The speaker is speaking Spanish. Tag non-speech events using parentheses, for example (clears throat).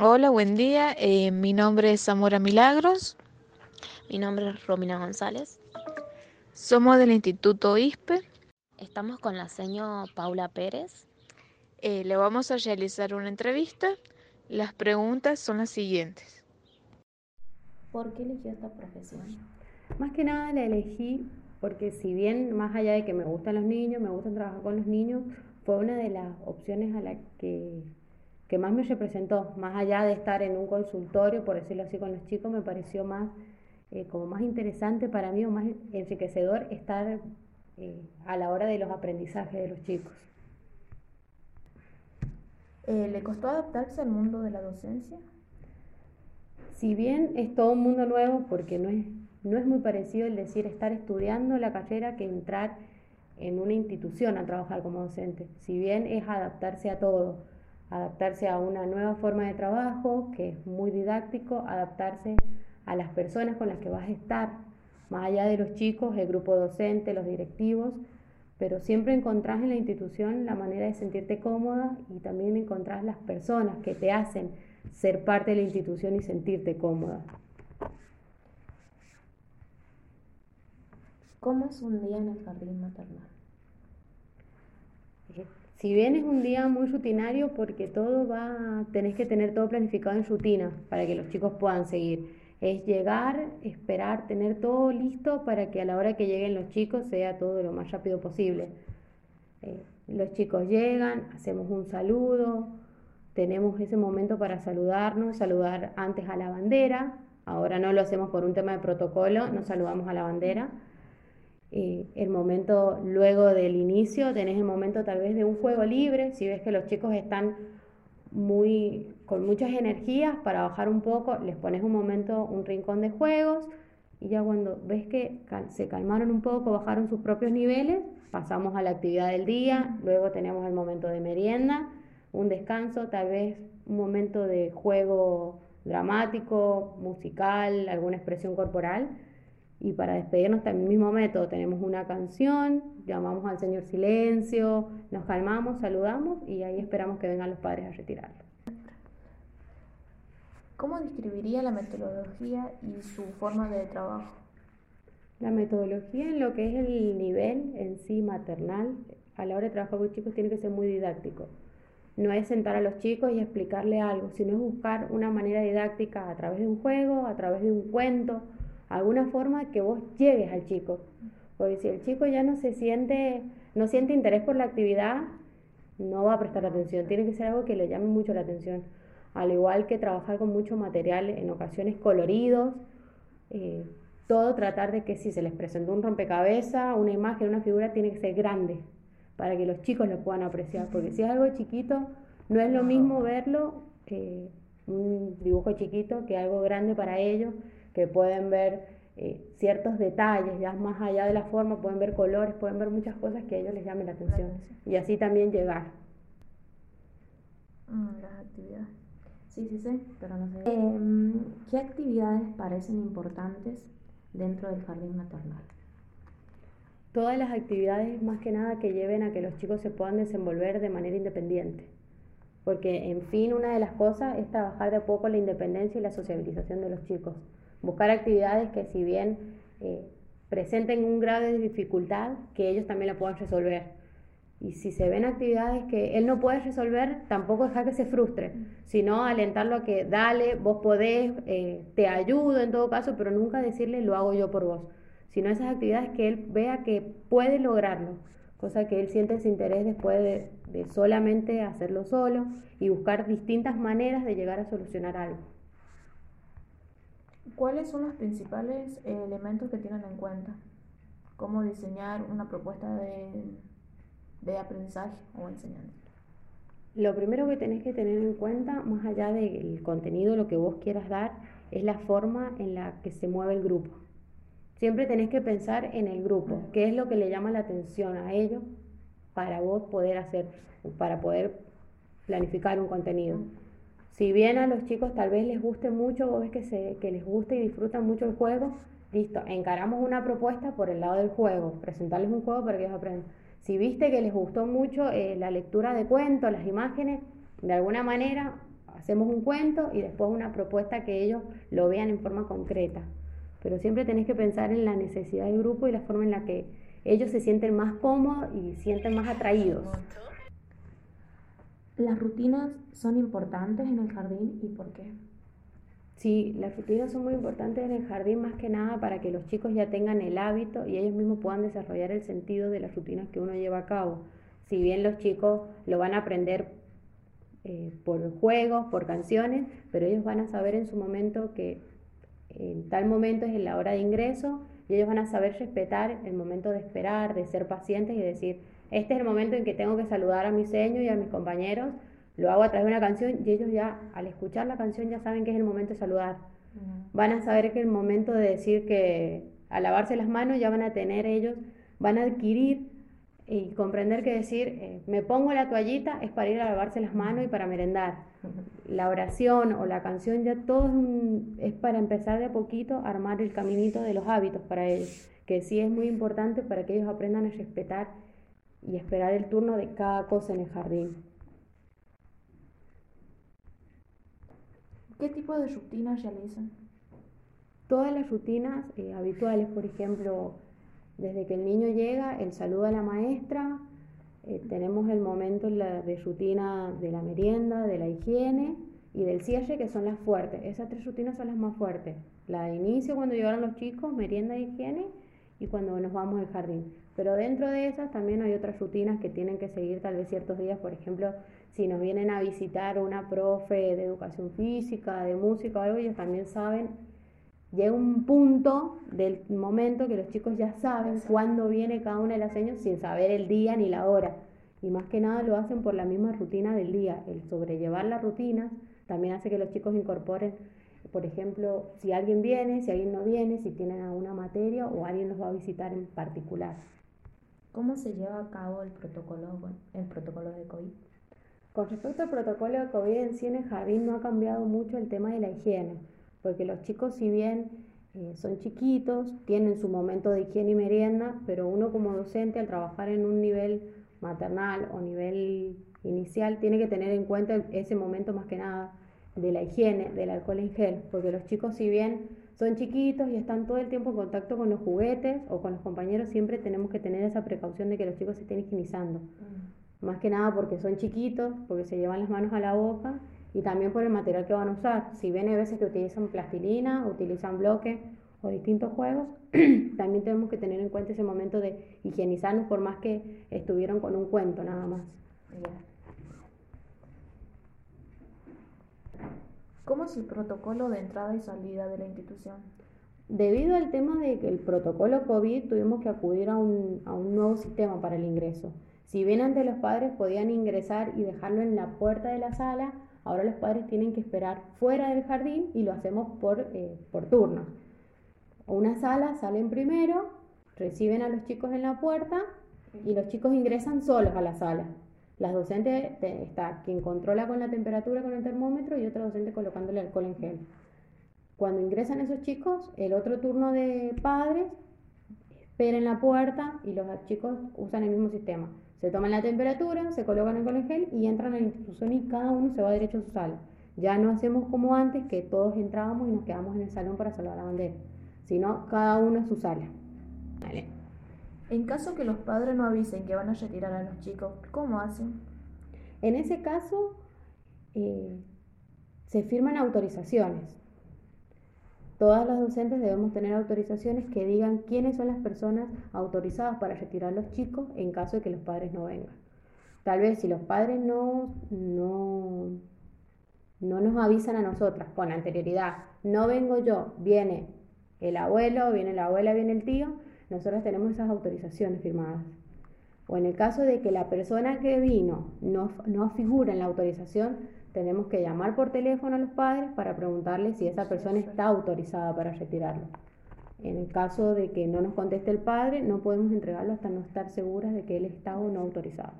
Hola, buen día. Eh, mi nombre es Zamora Milagros. Mi nombre es Romina González. Somos del Instituto ISPE. Estamos con la seño Paula Pérez. Eh, le vamos a realizar una entrevista. Las preguntas son las siguientes. ¿Por qué eligió esta profesión? Más que nada la elegí porque si bien más allá de que me gustan los niños, me gusta trabajar con los niños, fue una de las opciones a la que, que más me representó. Más allá de estar en un consultorio, por decirlo así, con los chicos, me pareció más eh, como más interesante para mí o más enriquecedor estar eh, a la hora de los aprendizajes de los chicos. Eh, ¿Le costó adaptarse al mundo de la docencia? Si bien es todo un mundo nuevo, porque no es no es muy parecido el decir estar estudiando la carrera que entrar en una institución a trabajar como docente. Si bien es adaptarse a todo, adaptarse a una nueva forma de trabajo que es muy didáctico, adaptarse a las personas con las que vas a estar, más allá de los chicos, el grupo docente, los directivos, pero siempre encontrás en la institución la manera de sentirte cómoda y también encontrás las personas que te hacen ser parte de la institución y sentirte cómoda. ¿Cómo es un día en el jardín maternal? Si bien es un día muy rutinario porque todo va, tenés que tener todo planificado en rutina para que los chicos puedan seguir. Es llegar, esperar, tener todo listo para que a la hora que lleguen los chicos sea todo lo más rápido posible. Eh, los chicos llegan, hacemos un saludo, tenemos ese momento para saludarnos, saludar antes a la bandera. Ahora no lo hacemos por un tema de protocolo, nos saludamos a la bandera eh, el momento luego del inicio, tenés el momento tal vez de un juego libre, si ves que los chicos están muy con muchas energías para bajar un poco, les pones un momento, un rincón de juegos y ya cuando ves que se calmaron un poco, bajaron sus propios niveles, pasamos a la actividad del día, luego tenemos el momento de merienda, un descanso, tal vez un momento de juego dramático, musical, alguna expresión corporal y para despedirnos también mismo método, tenemos una canción, llamamos al Señor Silencio, nos calmamos, saludamos y ahí esperamos que vengan los padres a retirarlo. ¿Cómo describiría la metodología y su forma de trabajo? La metodología en lo que es el nivel en sí maternal, a la hora de trabajar con chicos tiene que ser muy didáctico. No es sentar a los chicos y explicarle algo, sino es buscar una manera didáctica a través de un juego, a través de un cuento, alguna forma que vos llegues al chico. Porque si el chico ya no se siente, no siente interés por la actividad, no va a prestar atención. Tiene que ser algo que le llame mucho la atención. Al igual que trabajar con mucho material, en ocasiones coloridos, eh, todo tratar de que si se les presentó un rompecabezas, una imagen, una figura, tiene que ser grande para que los chicos lo puedan apreciar. Porque si es algo chiquito, no es lo mismo verlo, eh, un dibujo chiquito, que algo grande para ellos que pueden ver eh, ciertos detalles, ya más allá de la forma, pueden ver colores, pueden ver muchas cosas que a ellos les llamen la atención. Y así también llegar. Mm, las actividades. Sí, sí, sí, pero no sé. Em, ¿Qué actividades parecen importantes dentro del jardín maternal? Todas las actividades más que nada que lleven a que los chicos se puedan desenvolver de manera independiente. Porque, en fin, una de las cosas es trabajar de a poco la independencia y la sociabilización de los chicos buscar actividades que si bien eh, presenten un grado de dificultad, que ellos también la puedan resolver. Y si se ven actividades que él no puede resolver, tampoco dejar que se frustre, sino alentarlo a que dale, vos podés, eh, te ayudo en todo caso, pero nunca decirle lo hago yo por vos, sino esas actividades que él vea que puede lograrlo, cosa que él siente ese interés después de, de solamente hacerlo solo y buscar distintas maneras de llegar a solucionar algo. ¿Cuáles son los principales eh, elementos que tienen en cuenta? ¿Cómo diseñar una propuesta de, de aprendizaje o enseñanza? Lo primero que tenés que tener en cuenta, más allá del contenido, lo que vos quieras dar, es la forma en la que se mueve el grupo. Siempre tenés que pensar en el grupo, qué es lo que le llama la atención a ellos para vos poder hacer, para poder planificar un contenido. Si bien a los chicos tal vez les guste mucho, vos ves que, se, que les guste y disfrutan mucho el juego, listo, encaramos una propuesta por el lado del juego, presentarles un juego para que ellos aprendan. Si viste que les gustó mucho eh, la lectura de cuentos, las imágenes, de alguna manera hacemos un cuento y después una propuesta que ellos lo vean en forma concreta. Pero siempre tenés que pensar en la necesidad del grupo y la forma en la que ellos se sienten más cómodos y sienten más atraídos. ¿Las rutinas son importantes en el jardín y por qué? Sí, las rutinas son muy importantes en el jardín más que nada para que los chicos ya tengan el hábito y ellos mismos puedan desarrollar el sentido de las rutinas que uno lleva a cabo. Si bien los chicos lo van a aprender eh, por juegos, por canciones, pero ellos van a saber en su momento que en tal momento es la hora de ingreso y ellos van a saber respetar el momento de esperar, de ser pacientes y decir, este es el momento en que tengo que saludar a mi seño y a mis compañeros, lo hago a través de una canción y ellos ya al escuchar la canción ya saben que es el momento de saludar. Van a saber que el momento de decir que al lavarse las manos ya van a tener ellos, van a adquirir y comprender que decir, eh, me pongo la toallita es para ir a lavarse las manos y para merendar. La oración o la canción ya todo es, es, para empezar de a poquito a armar el caminito de los hábitos para ellos, que sí es muy importante para que ellos aprendan a respetar y esperar el turno de cada cosa en el jardín. ¿Qué tipo de rutinas realizan? Todas las rutinas eh, habituales, por ejemplo, desde que el niño llega, el saludo a la maestra, eh, tenemos el momento de rutina de la merienda, de la higiene y del cierre, que son las fuertes. Esas tres rutinas son las más fuertes. La de inicio, cuando llegaron los chicos, merienda y higiene, y cuando nos vamos al jardín. Pero dentro de esas también hay otras rutinas que tienen que seguir tal vez ciertos días, por ejemplo, si nos vienen a visitar una profe de educación física, de música o algo, ellos también saben llega un punto del momento que los chicos ya saben cuándo viene cada una de las señas sin saber el día ni la hora. Y más que nada lo hacen por la misma rutina del día. El sobrellevar las rutinas también hace que los chicos incorporen, por ejemplo, si alguien viene, si alguien no viene, si tienen alguna materia o alguien los va a visitar en particular. ¿Cómo se lleva a cabo el protocolo, el protocolo de COVID? Con respecto al protocolo de COVID en sí en el jardín no ha cambiado mucho el tema de la higiene porque los chicos si bien eh, son chiquitos, tienen su momento de higiene y merienda, pero uno como docente al trabajar en un nivel maternal o nivel inicial tiene que tener en cuenta ese momento más que nada de la higiene, del alcohol en gel, porque los chicos si bien son chiquitos y están todo el tiempo en contacto con los juguetes o con los compañeros, siempre tenemos que tener esa precaución de que los chicos se estén higienizando. Mm. Más que nada porque son chiquitos, porque se llevan las manos a la boca y también por el material que van a usar. Si ven hay veces que utilizan plastilina, utilizan bloques o distintos juegos, (clears throat) también tenemos que tener en cuenta ese momento de higienizarnos por más que estuvieron con un cuento nada más. ¿Cómo es el protocolo de entrada y salida de la institución? Debido al tema de que el protocolo COVID tuvimos que acudir a un, a un nuevo sistema para el ingreso. Si bien antes los padres podían ingresar y dejarlo en la puerta de la sala, Ahora los padres tienen que esperar fuera del jardín y lo hacemos por, eh, por turno. Una sala salen primero, reciben a los chicos en la puerta y los chicos ingresan solos a la sala. Las docentes, está quien controla con la temperatura con el termómetro y otra docente colocándole alcohol en gel. Cuando ingresan esos chicos, el otro turno de padres espera en la puerta y los chicos usan el mismo sistema. Se toman la temperatura, se colocan el en gel y entran a la institución y cada uno se va derecho a su sala. Ya no hacemos como antes, que todos entrábamos y nos quedamos en el salón para salvar la bandera, sino cada uno en su sala. En caso que los padres no avisen que van a retirar a los chicos, ¿cómo hacen? En ese caso, eh, se firman autorizaciones. Todas las docentes debemos tener autorizaciones que digan quiénes son las personas autorizadas para retirar a los chicos en caso de que los padres no vengan. Tal vez si los padres no, no, no nos avisan a nosotras con anterioridad, no vengo yo, viene el abuelo, viene la abuela, viene el tío, nosotros tenemos esas autorizaciones firmadas. O en el caso de que la persona que vino no, no figura en la autorización, tenemos que llamar por teléfono a los padres para preguntarles si esa persona está autorizada para retirarlo. En el caso de que no nos conteste el padre, no podemos entregarlo hasta no estar seguras de que él está o no autorizado.